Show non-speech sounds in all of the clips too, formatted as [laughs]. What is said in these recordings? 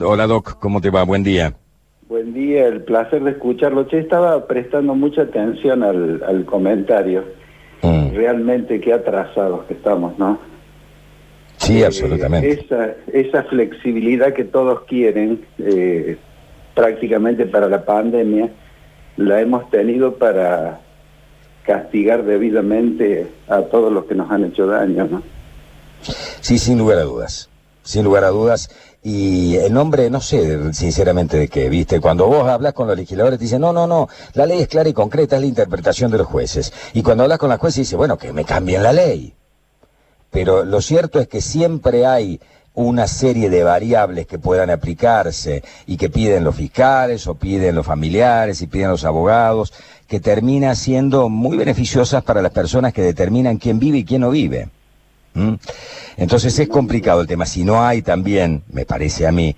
Hola Doc, ¿cómo te va? Buen día. Buen día, el placer de escucharlo. Che, estaba prestando mucha atención al, comentario. Mm. Realmente qué atrasados que estamos, ¿no? Sí, eh, absolutamente. Esa, flexibilidad que todos quieren, eh, prácticamente para la pandemia, la hemos tenido para castigar debidamente a todos los que nos han hecho daño, ¿no? Sí, sin lugar a dudas. Sin lugar a dudas. Y el nombre, no sé sinceramente de qué, ¿viste? Cuando vos hablas con los legisladores, te dicen, no, no, no, la ley es clara y concreta, es la interpretación de los jueces. Y cuando hablas con la jueces, dice, bueno, que me cambien la ley. Pero lo cierto es que siempre hay una serie de variables que puedan aplicarse y que piden los fiscales o piden los familiares y piden los abogados, que termina siendo muy beneficiosas para las personas que determinan quién vive y quién no vive. ¿Mm? Entonces es complicado el tema. Si no hay también, me parece a mí,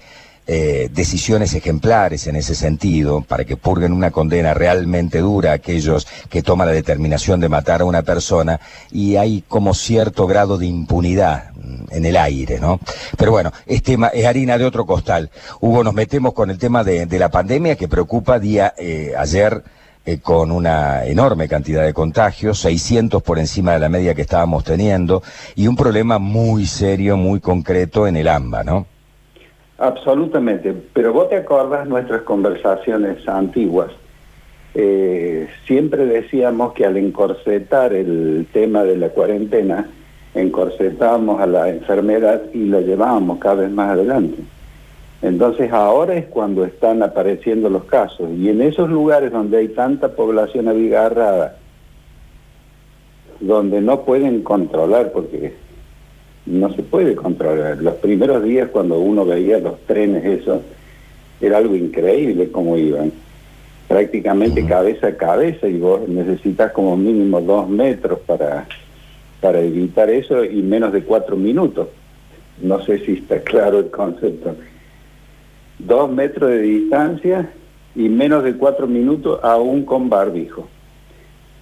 eh, decisiones ejemplares en ese sentido, para que purguen una condena realmente dura a aquellos que toman la determinación de matar a una persona, y hay como cierto grado de impunidad mm, en el aire, ¿no? Pero bueno, es, tema, es harina de otro costal. Hugo, nos metemos con el tema de, la pandemia que preocupa día eh, ayer eh, con una enorme cantidad de contagios, 600 por encima de la media que estábamos teniendo, y un problema muy serio, muy concreto en el AMBA, ¿no? Absolutamente, pero vos te acordás nuestras conversaciones antiguas. Eh, siempre decíamos que al encorsetar el tema de la cuarentena, encorsetábamos a la enfermedad y la llevábamos cada vez más adelante. Entonces ahora es cuando están apareciendo los casos y en esos lugares donde hay tanta población abigarrada, donde no pueden controlar, porque no se puede controlar. Los primeros días cuando uno veía los trenes, eso, era algo increíble cómo iban. Prácticamente cabeza a cabeza y vos necesitas como mínimo dos metros para, para evitar eso y menos de cuatro minutos. No sé si está [laughs] claro el concepto dos metros de distancia y menos de cuatro minutos aún con barbijo.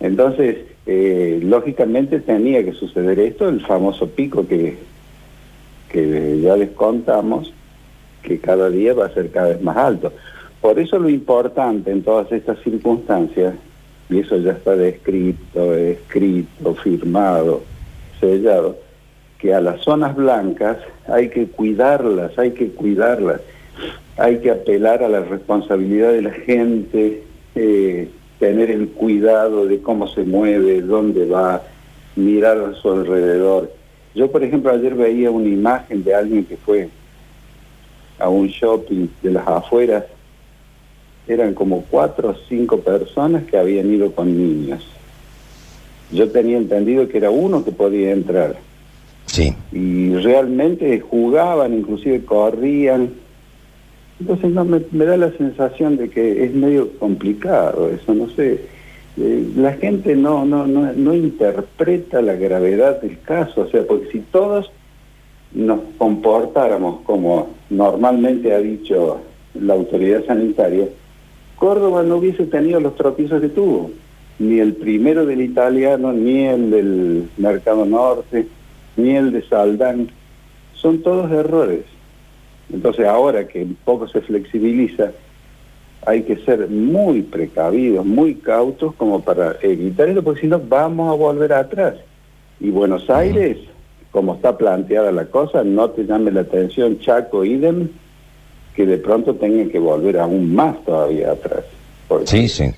Entonces, eh, lógicamente tenía que suceder esto, el famoso pico que, que ya les contamos, que cada día va a ser cada vez más alto. Por eso lo importante en todas estas circunstancias, y eso ya está descrito, escrito, firmado, sellado, que a las zonas blancas hay que cuidarlas, hay que cuidarlas hay que apelar a la responsabilidad de la gente, eh, tener el cuidado de cómo se mueve, dónde va, mirar a su alrededor. Yo, por ejemplo, ayer veía una imagen de alguien que fue a un shopping de las afueras. Eran como cuatro o cinco personas que habían ido con niños. Yo tenía entendido que era uno que podía entrar. Sí. Y realmente jugaban, inclusive corrían, entonces no, me, da la sensación de que es medio complicado eso, no sé. Eh, la gente no, no, no, no interpreta la gravedad del caso, o sea, porque si todos nos comportáramos como normalmente ha dicho la autoridad sanitaria, Córdoba no hubiese tenido los tropiezos que tuvo, ni el primero del italiano, ni el del Mercado Norte, ni el de Saldán, son todos errores. Entonces ahora que un poco se flexibiliza, hay que ser muy precavidos, muy cautos como para evitar eso, porque si no vamos a volver atrás. Y Buenos Aires, como está planteada la cosa, no te llame la atención Chaco, idem, que de pronto tengan que volver aún más todavía atrás. Sí, sí.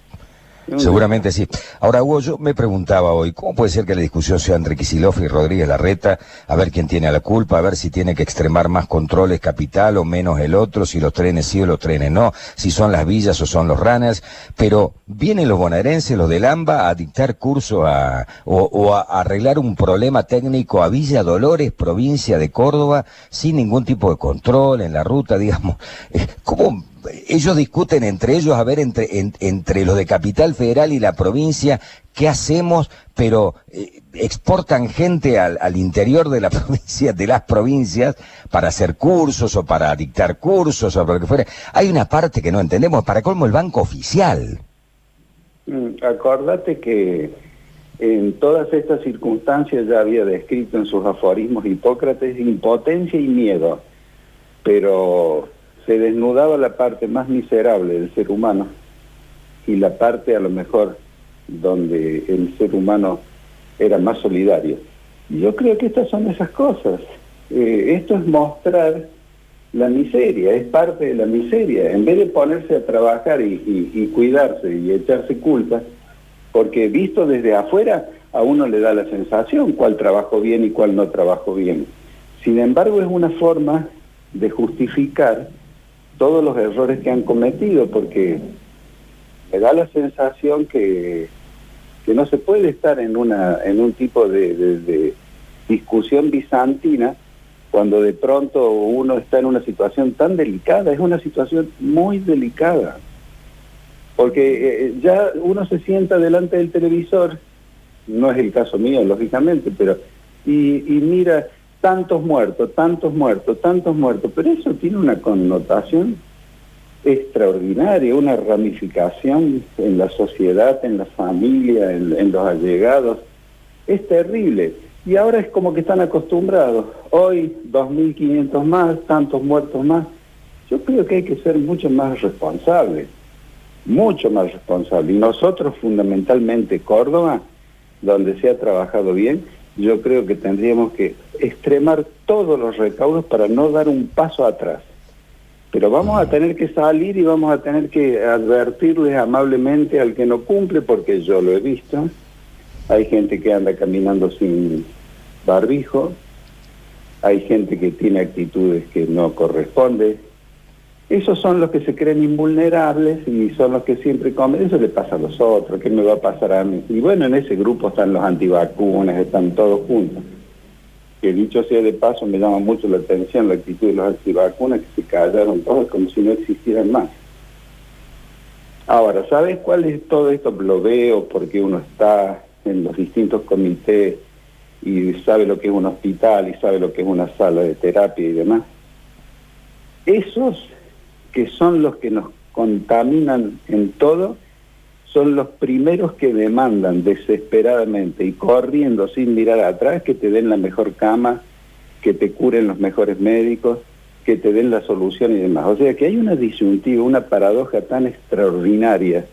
Seguramente sí. Ahora, Hugo, yo me preguntaba hoy, ¿cómo puede ser que la discusión sea entre Kicillof y Rodríguez Larreta? A ver quién tiene la culpa, a ver si tiene que extremar más controles capital o menos el otro, si los trenes sí o los trenes no, si son las villas o son los runners. Pero vienen los bonaerenses, los del AMBA, a dictar curso a, o, a arreglar un problema técnico a Villa Dolores, provincia de Córdoba, sin ningún tipo de control en la ruta, [laughs] digamos. Eh, ¿Cómo? Ellos discuten entre ellos, a ver, entre, entre los de Capital Federal y la provincia, ¿qué hacemos? Pero eh, exportan gente al, al, interior de la [laughs] provincia, de las provincias, para hacer cursos o para dictar cursos o lo que fuera. Hay una parte que no entendemos, para colmo el banco oficial. Mm, acordate que en todas estas circunstancias ya había descrito en sus aforismos Hipócrates impotencia y miedo, pero se desnudaba la parte más miserable del ser humano y la parte a lo mejor donde el ser humano era más solidario. Yo creo que estas son esas cosas. Eh, esto es mostrar la miseria, es parte de la miseria. En vez de ponerse a trabajar y, cuidarse y echarse culpa, porque visto desde afuera a uno le da la sensación cuál trabajo bien y cuál no trabajo bien. Sin embargo, es una forma de justificar todos los errores que han cometido, porque me da la sensación que, que no se puede estar en, una, en un tipo de discusión bizantina cuando de pronto uno está en una situación tan delicada, es una situación muy delicada, porque eh, ya uno se sienta delante del televisor, no es el caso mío, lógicamente, pero, y, y mira tantos muertos, tantos muertos, tantos muertos, pero eso tiene una connotación extraordinaria, una ramificación en la sociedad, en la familia, en los allegados, es terrible. Y ahora es como que están acostumbrados. Hoy 2.500 más, tantos muertos más. Yo creo que hay que ser mucho más responsables, mucho más responsables. Y nosotros fundamentalmente Córdoba, donde se ha trabajado bien, yo creo que tendríamos que extremar todos los recaudos para no dar un paso atrás. Pero vamos a tener que salir y vamos a tener que advertirles amablemente al que no cumple, porque yo lo he visto. Hay gente que anda caminando sin barbijo, hay gente que tiene actitudes que no corresponden. Esos son los que se creen invulnerables y son los que siempre comen. Eso le pasa a los otros, ¿qué me va a pasar a mí? Y bueno, en ese grupo están los antivacunas, están todos juntos. Que dicho sea de paso, me llama mucho la atención la actitud de los antivacunas que se callaron todos como si no existieran más. Ahora, ¿sabes cuál es todo esto? Lo veo porque uno está en los distintos comités y sabe lo que es un hospital y sabe lo que es una sala de terapia y demás. Esos que son los que nos contaminan en todo, son los primeros que demandan desesperadamente y corriendo sin mirar atrás que te den la mejor cama, que te curen los mejores médicos, que te den la solución y demás. O sea que hay una disyuntiva, una paradoja tan extraordinaria,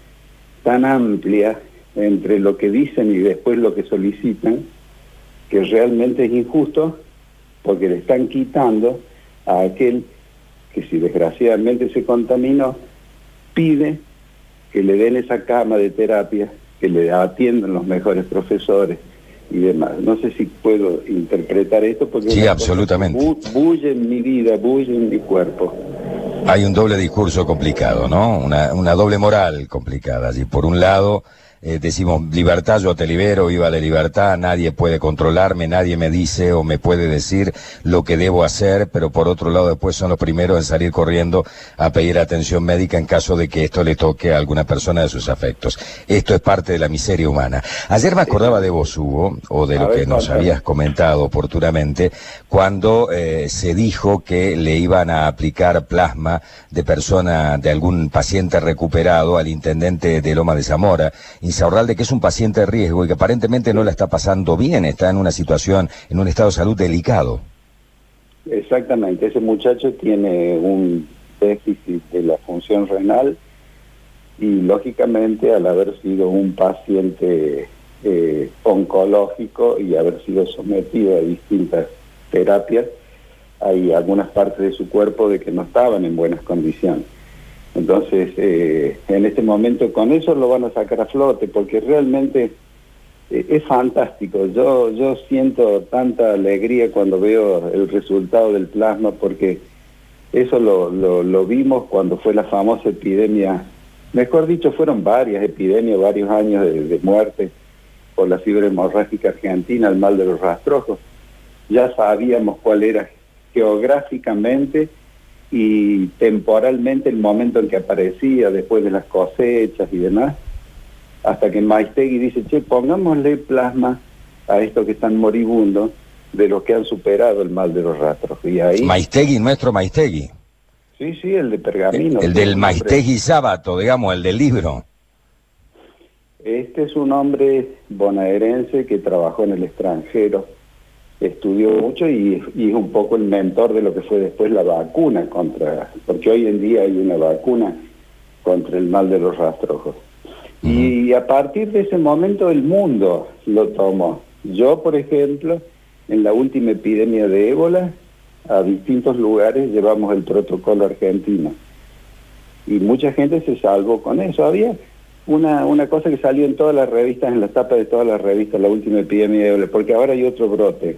tan amplia entre lo que dicen y después lo que solicitan, que realmente es injusto porque le están quitando a aquel que si desgraciadamente se contaminó, pide que le den esa cama de terapia, que le atiendan los mejores profesores y demás. No sé si puedo interpretar esto porque... Sí, absolutamente. bulle en mi vida, bulle en mi cuerpo. Hay un doble discurso complicado, ¿no? Una, una doble moral complicada. Y por un lado eh, decimos libertad, yo te libero, viva la libertad, nadie puede controlarme, nadie me dice o me puede decir lo que debo hacer, pero por otro lado después son los primeros en salir corriendo a pedir atención médica en caso de que esto le toque a alguna persona de sus afectos. Esto es parte de la miseria humana. Ayer me acordaba de vos, Hugo, o de lo que nos habías comentado oportunamente, cuando eh, se dijo que le iban a aplicar plasma de persona, de algún paciente recuperado al intendente de Loma de Zamora, de que es un paciente de riesgo y que aparentemente no la está pasando bien, está en una situación, en un estado de salud delicado. Exactamente, ese muchacho tiene un déficit de la función renal y lógicamente al haber sido un paciente eh, oncológico y haber sido sometido a distintas terapias, hay algunas partes de su cuerpo de que no estaban en buenas condiciones. Entonces, eh, en este momento con eso lo van a sacar a flote, porque realmente eh, es fantástico. Yo, yo siento tanta alegría cuando veo el resultado del plasma, porque eso lo, vimos cuando fue la famosa epidemia, mejor dicho, fueron varias epidemias, varios años de, de muerte por la fiebre hemorrágica argentina, el mal de los rastrojos. Ya sabíamos cuál era geográficamente y temporalmente el momento en que aparecía después de las cosechas y demás, hasta que Maistegui dice, che, pongámosle plasma a estos que están moribundos de los que han superado el mal de los rastros. Y ahí... Maistegui, nuestro Maistegui. Sí, sí, el de Pergamino. El, del Maistegui Sábato, digamos, el del libro. Este es un hombre bonaerense que trabajó en el extranjero estudió mucho y, es un poco el mentor de lo que fue después la vacuna contra, porque hoy en día hay una vacuna contra el mal de los rastrojos. Y a partir de ese momento el mundo lo tomó. Yo, por ejemplo, en la última epidemia de ébola, a distintos lugares llevamos el protocolo argentino. Y mucha gente se salvó con eso. Había una, una cosa que salió en todas las revistas, en la tapa de todas las revistas, la última epidemia de ébola, porque ahora hay otro brote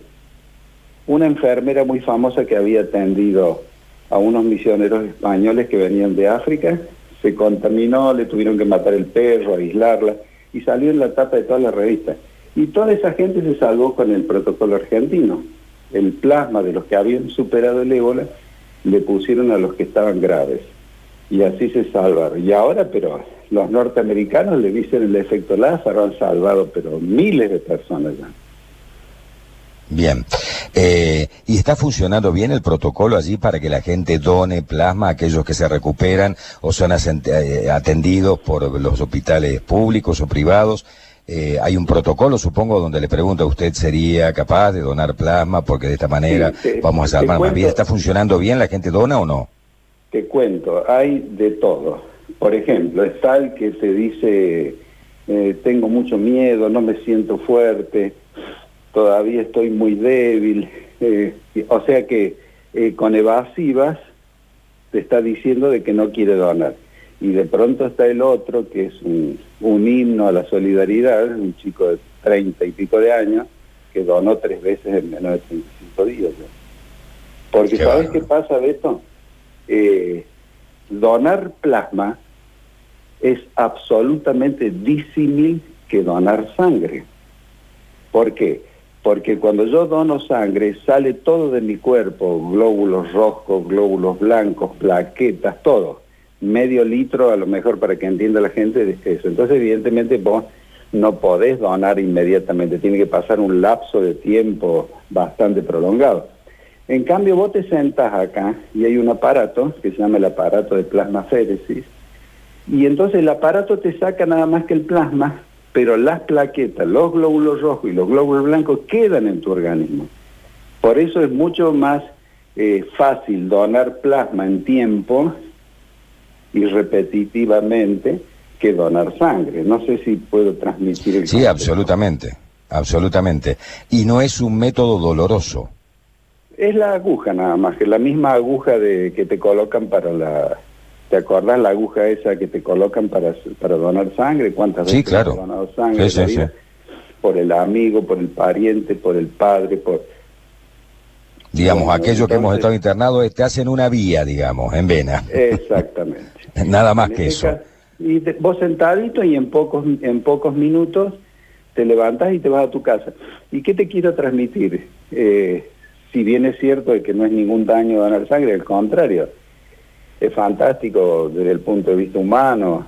una enfermera muy famosa que había atendido a unos misioneros españoles que venían de África, se contaminó, le tuvieron que matar el perro, aislarla, y salió en la tapa de todas las revistas. Y toda esa gente se salvó con el protocolo argentino. El plasma de los que habían superado el ébola le pusieron a los que estaban graves. Y así se salvaron. Y ahora, pero los norteamericanos le dicen el efecto Lázaro, han salvado, pero miles de personas ya. Bien. Eh, ¿Y está funcionando bien el protocolo allí para que la gente done plasma a aquellos que se recuperan o son eh, atendidos por los hospitales públicos o privados? Eh, hay un protocolo, supongo, donde le pregunto a usted, ¿sería capaz de donar plasma? Porque de esta manera vamos a salvar más vidas. ¿Está funcionando bien? ¿La gente dona o no? Te cuento, hay de todo. Por ejemplo, está el que se dice, tengo mucho miedo, no me siento fuerte todavía estoy muy débil, eh, o sea que eh, con evasivas te está diciendo de que no quiere donar. Y de pronto está el otro, que es un, himno a la solidaridad, un chico de treinta y pico de años, que donó tres veces en menos de 35 días. Porque ¿sabes qué pasa, Beto? Eh, donar plasma es absolutamente disímil que donar sangre. ¿Por qué? Porque cuando yo dono sangre sale todo de mi cuerpo, glóbulos rojos, glóbulos blancos, plaquetas, todo. Medio litro a lo mejor para que entienda la gente eso. Entonces evidentemente vos no podés donar inmediatamente, tiene que pasar un lapso de tiempo bastante prolongado. En cambio vos te sentás acá y hay un aparato que se llama el aparato de plasmaféresis y entonces el aparato te saca nada más que el plasma pero las plaquetas, los glóbulos rojos y los glóbulos blancos quedan en tu organismo. Por eso es mucho más eh, fácil donar plasma en tiempo y repetitivamente que donar sangre. No sé si puedo transmitir el Sí, absolutamente, absolutamente. Y no es un método doloroso. Es la aguja nada más, que la misma aguja de que te colocan para la ¿Te acordás la aguja esa que te colocan para, para donar sangre? ¿Cuántas veces claro. has donado sangre? Sí, Por el amigo, por el pariente, por el padre, por... Digamos, aquellos que hemos estado internados te hacen una vía, digamos, en vena. Exactamente. [laughs] Nada más que eso. y vos sentadito y en pocos, en pocos minutos te levantas y te vas a tu casa. ¿Y qué te quiero transmitir? Eh, si bien es cierto de que no es ningún daño donar sangre, al contrario, es fantástico desde el punto de vista humano.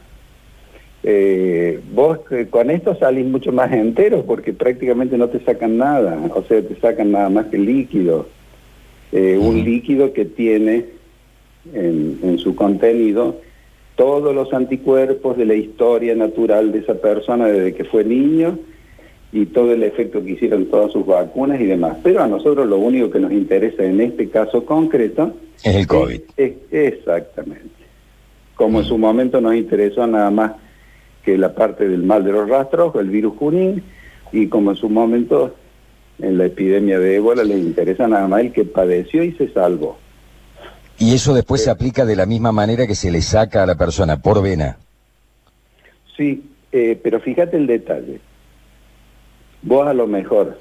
Eh, vos eh, con esto salís mucho más entero porque prácticamente no te sacan nada, o sea, te sacan nada más que líquido. Eh, un líquido que tiene en, en su contenido todos los anticuerpos de la historia natural de esa persona desde que fue niño y todo el efecto que hicieron todas sus vacunas y demás. Pero a nosotros lo único que nos interesa en este caso concreto es el COVID. exactamente. Como en su momento nos interesó nada más que la parte del mal de los rastros, el virus Junín, y como en su momento en la epidemia de ébola les interesa nada más el que padeció y se salvó. Y eso después se aplica de la misma manera que se le saca a la persona, por vena. Sí, eh, pero fíjate el detalle. Vos a lo mejor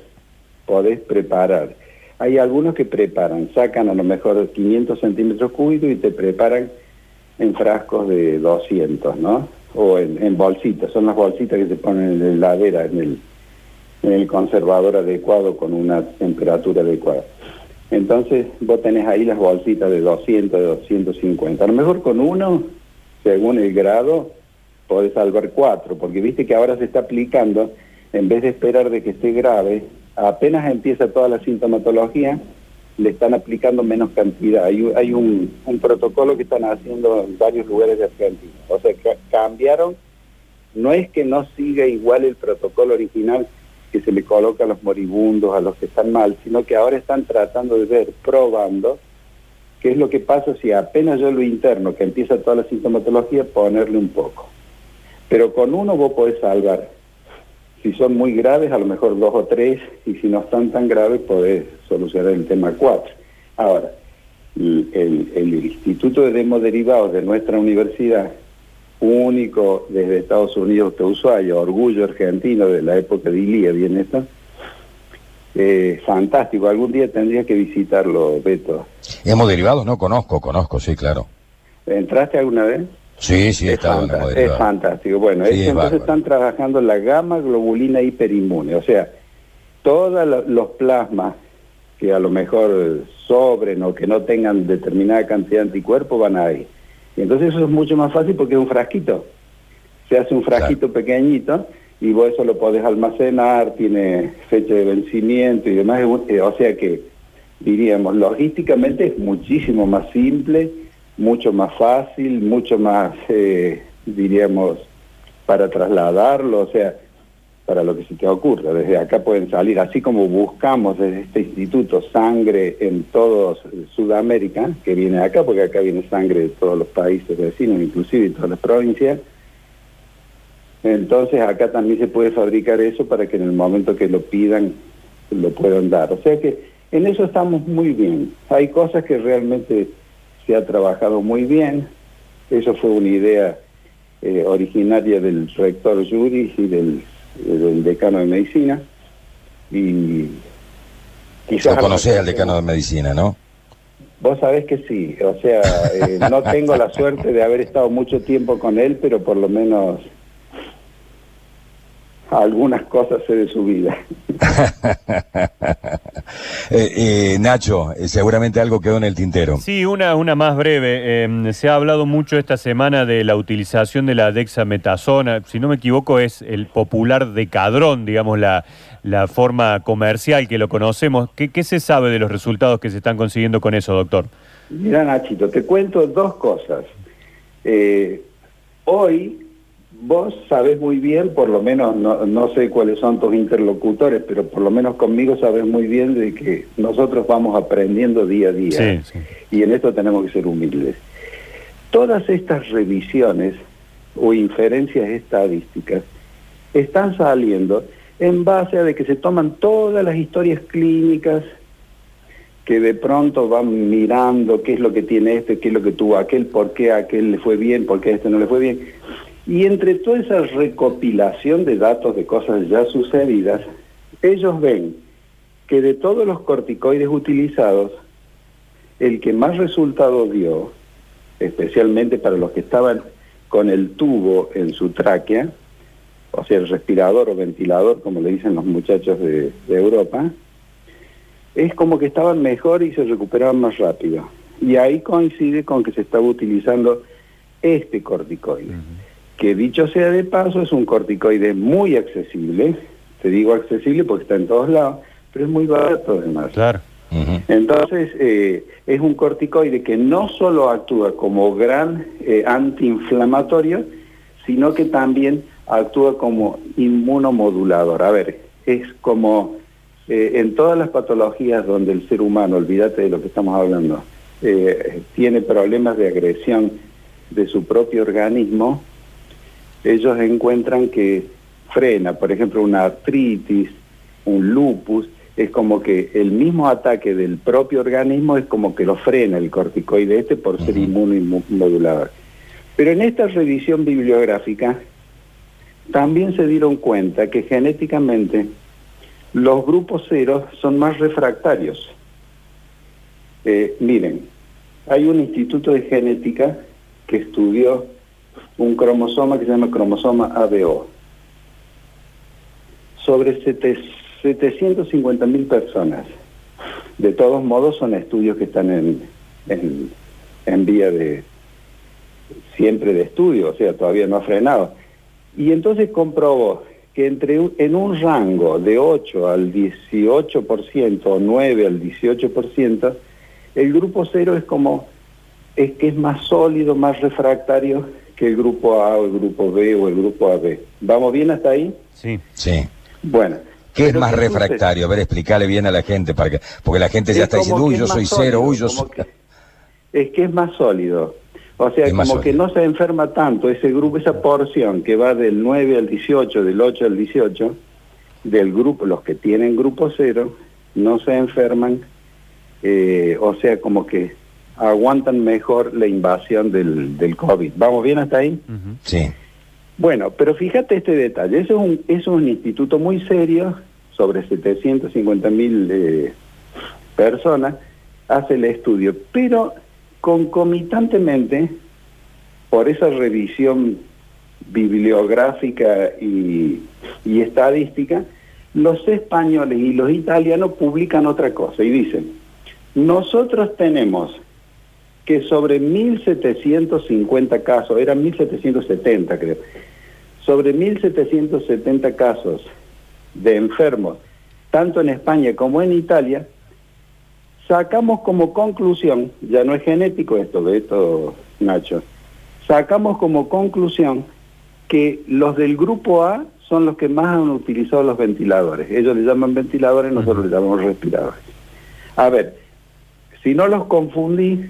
podés preparar hay algunos que preparan, sacan a lo mejor 500 centímetros cúbicos y te preparan en frascos de 200, ¿no? O en, bolsitas, son las bolsitas que se ponen en la heladera, en el, en el conservador adecuado con una temperatura adecuada. Entonces vos tenés ahí las bolsitas de 200, de 250. A lo mejor con uno, según el grado, podés salvar cuatro, porque viste que ahora se está aplicando, en vez de esperar de que esté grave, apenas empieza toda la sintomatología, le están aplicando menos cantidad. Hay, hay un, protocolo que están haciendo en varios lugares de Argentina. O sea, cambiaron, no es que no siga igual el protocolo original, que se le coloca a los moribundos, a los que están mal, sino que ahora están tratando de ver, probando, qué es lo que pasa si apenas yo lo interno, que empieza toda la sintomatología, ponerle un poco. Pero con uno vos podés salvar. Si son muy graves, a lo mejor dos o tres, y si no están tan graves, podés solucionar el tema cuatro. Ahora, el, el Instituto de Demoderivados de nuestra universidad único desde Estados Unidos que Ushuaia, orgullo argentino de la época de Ilía, bien esto. Eh, fantástico, algún día tendría que visitarlo, Beto. Hemos derivado, no conozco, conozco, sí, claro. ¿Entraste alguna vez? Sí, sí, es, es fantástico. Bueno, entonces están trabajando la gama globulina hiperinmune, o sea, todos los plasmas que a lo mejor sobren o que no tengan determinada cantidad de anticuerpos van ahí. Y entonces eso es mucho más fácil porque es un frasquito. Se hace un frasquito pequeñito y vos eso lo podés almacenar, tiene fecha de vencimiento y demás. Eh, o sea que, diríamos, logísticamente es muchísimo más simple, mucho más fácil, mucho más, eh, diríamos, para trasladarlo. O sea, para lo que se te ocurra. Desde acá pueden salir, así como buscamos desde este instituto sangre en toda Sudamérica, que viene acá, porque acá viene sangre de todos los países vecinos, inclusive de todas las provincias. Entonces acá también se puede fabricar eso para que en el momento que lo pidan lo puedan dar. O sea que en eso estamos muy bien. Hay cosas que realmente se ha trabajado muy bien. Eso fue una idea eh, originaria del rector Juris y del del decano de medicina y quizás... Lo al decano de medicina, ¿no? Vos sabés que sí, o sea, eh, no tengo la suerte de haber estado mucho tiempo con él, pero por lo menos algunas cosas sé de su vida. [laughs] Eh, eh, Nacho, eh, seguramente algo quedó en el tintero. Sí, una, una más breve. Em, se ha hablado mucho esta semana de la utilización de la dexametasona. Si no me equivoco, es el popular decadrón, digamos, la, la forma comercial que lo conocemos. ¿Qué, ¿Qué se sabe de los resultados que se están consiguiendo con eso, doctor? Mira, Nachito, te cuento dos cosas. hoy Vos sabés muy bien, por lo menos, no, sé cuáles son tus interlocutores, pero por lo menos conmigo sabés muy bien de que nosotros vamos aprendiendo día a día. Y en esto tenemos que ser humildes. Todas estas revisiones o inferencias estadísticas están saliendo en base a de que se toman todas las historias clínicas que de pronto van mirando qué es lo que tiene este, qué es lo que tuvo aquel, por qué a aquel le fue bien, por qué a este no le fue bien y entre toda esa recopilación de datos de cosas ya sucedidas, ellos ven que de todos los corticoides utilizados, el que más resultado dio, especialmente para los que estaban con el tubo en su tráquea, o sea, el respirador o ventilador, como le dicen los muchachos de, Europa, es como que estaban mejor y se recuperaban más rápido. Y ahí coincide con que se estaba utilizando este corticoide que dicho sea de paso es un corticoide muy accesible, te digo accesible porque está en todos lados, pero es muy barato además. Claro. Entonces, eh, es un corticoide que no solo actúa como gran eh, antiinflamatorio, sino que también actúa como inmunomodulador. A ver, es como eh, en todas las patologías donde el ser humano, olvídate de lo que estamos hablando, tiene problemas de agresión de su propio organismo, ellos encuentran que frena, por ejemplo, una artritis, un lupus, es como que el mismo ataque del propio organismo es como que lo frena el corticoide este por ser inmunomodulador. Pero en esta revisión bibliográfica también se dieron cuenta que genéticamente los grupos ceros son más refractarios. Eh, miren, hay un instituto de genética que estudió un cromosoma que se llama cromosoma ABO. Sobre 750 mil personas. De todos modos son estudios que están en, en, vía de siempre de estudio, o sea, todavía no ha frenado. Y entonces comprobó que entre en un rango de 8 al 18% o 9 al 18%, el grupo cero es como es que es más sólido, más refractario que el grupo A o el grupo B o el grupo AB. ¿Vamos bien hasta ahí? Sí. Sí. Bueno, ¿Qué es más refractario? A ver, explicarle bien a la gente, para que, porque la gente ya está diciendo, uy, yo soy cero, uy, yo soy... es que es más sólido. O sea, como que no se enferma tanto ese grupo, esa porción que va del 9 al 18, del 8 al 18, del grupo, los que tienen grupo cero, no se enferman, eh, o sea, como que aguantan mejor la invasión del, del COVID. ¿Vamos bien hasta ahí? Sí. Bueno, pero fíjate este detalle, eso es un, es un instituto muy serio, sobre 750 mil eh, personas, hace el estudio, pero concomitantemente, por esa revisión bibliográfica y, y estadística, los españoles y los italianos publican otra cosa y dicen, nosotros tenemos que sobre 1.750 casos, eran 1.770 creo, sobre 1.770 casos de enfermos, tanto en España como en Italia, sacamos como conclusión, ya no es genético esto, de esto, Nacho, sacamos como conclusión que los del grupo A son los que más han utilizado los ventiladores. Ellos le llaman ventiladores, nosotros le llamamos respiradores. A ver, si no los confundí,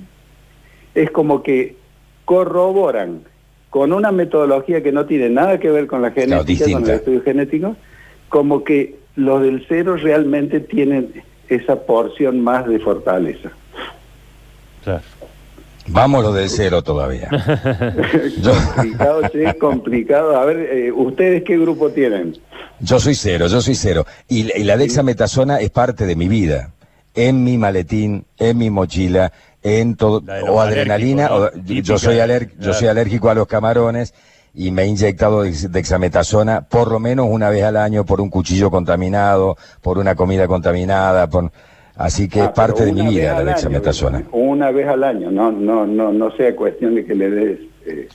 es como que corroboran con una metodología que no tiene nada que ver con la genética, con el estudio genético, como que los del cero realmente tienen esa porción más de fortaleza. Vamos lo del cero todavía. [laughs] complicado, sí, [laughs] complicado. A ver, eh, ¿ustedes qué grupo tienen? Yo soy cero, yo soy cero. Y, la dexametasona es parte de mi vida. En mi maletín, en mi mochila, en todo, o adrenalina, yo soy yo soy alérgico a los camarones y me he inyectado dexametasona por lo menos una vez al año por un cuchillo contaminado, por una comida contaminada, por así que es ah, parte de mi vida la dexametasona. una vez al año, no no no no sea cuestión de que le des eh,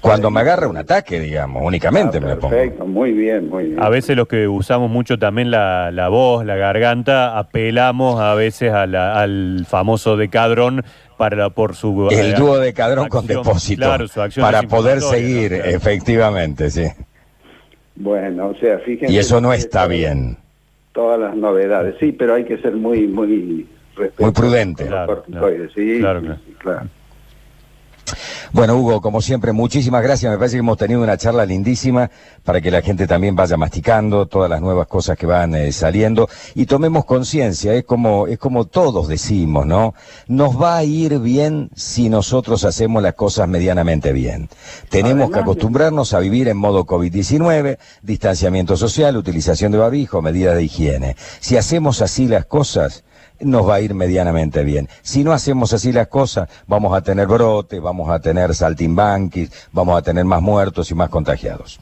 cuando me agarra un ataque, digamos, únicamente me pongo. Perfecto, muy bien, muy bien. A veces los que usamos mucho también la, la voz, la garganta, apelamos a veces al famoso decadrón para por su el eh, dúo decadrón con depósito claro, su acción para poder seguir, efectivamente, sí. Bueno, o sea, fíjense. Y eso no está bien. Todas las novedades, sí, pero hay que ser muy, muy muy prudente. Claro, sí, claro. Bueno, Hugo, como siempre, muchísimas gracias. Me parece que hemos tenido una charla lindísima para que la gente también vaya masticando todas las nuevas cosas que van eh, saliendo y tomemos conciencia. Es como, es como todos decimos, ¿no? Nos va a ir bien si nosotros hacemos las cosas medianamente bien. Tenemos que acostumbrarnos a vivir en modo COVID-19, distanciamiento social, utilización de barbijo, medidas de higiene. Si hacemos así las cosas, nos va a ir medianamente bien. Si no hacemos así las cosas, vamos a tener brotes, vamos a tener saltimbanquis, vamos a tener más muertos y más contagiados.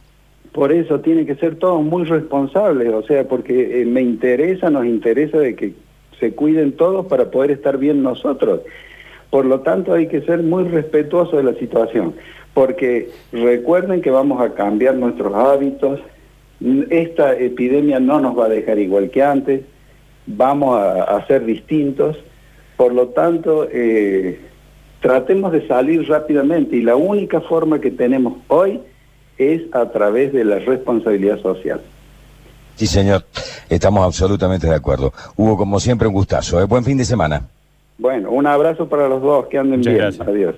Por eso tiene que ser todos muy responsables, o sea, porque eh, me interesa, nos interesa de que se cuiden todos para poder estar bien nosotros. Por lo tanto, hay que ser muy respetuosos de la situación, porque recuerden que vamos a cambiar nuestros hábitos, esta epidemia no nos va a dejar igual que antes, vamos a, ser distintos, por lo tanto, eh, tratemos de salir rápidamente y la única forma que tenemos hoy es a través de la responsabilidad social. Sí, señor, estamos absolutamente de acuerdo. Hugo, como siempre, un gustazo. ¿eh? Buen fin de semana. Bueno, un abrazo para los dos, que anden bien. Adiós.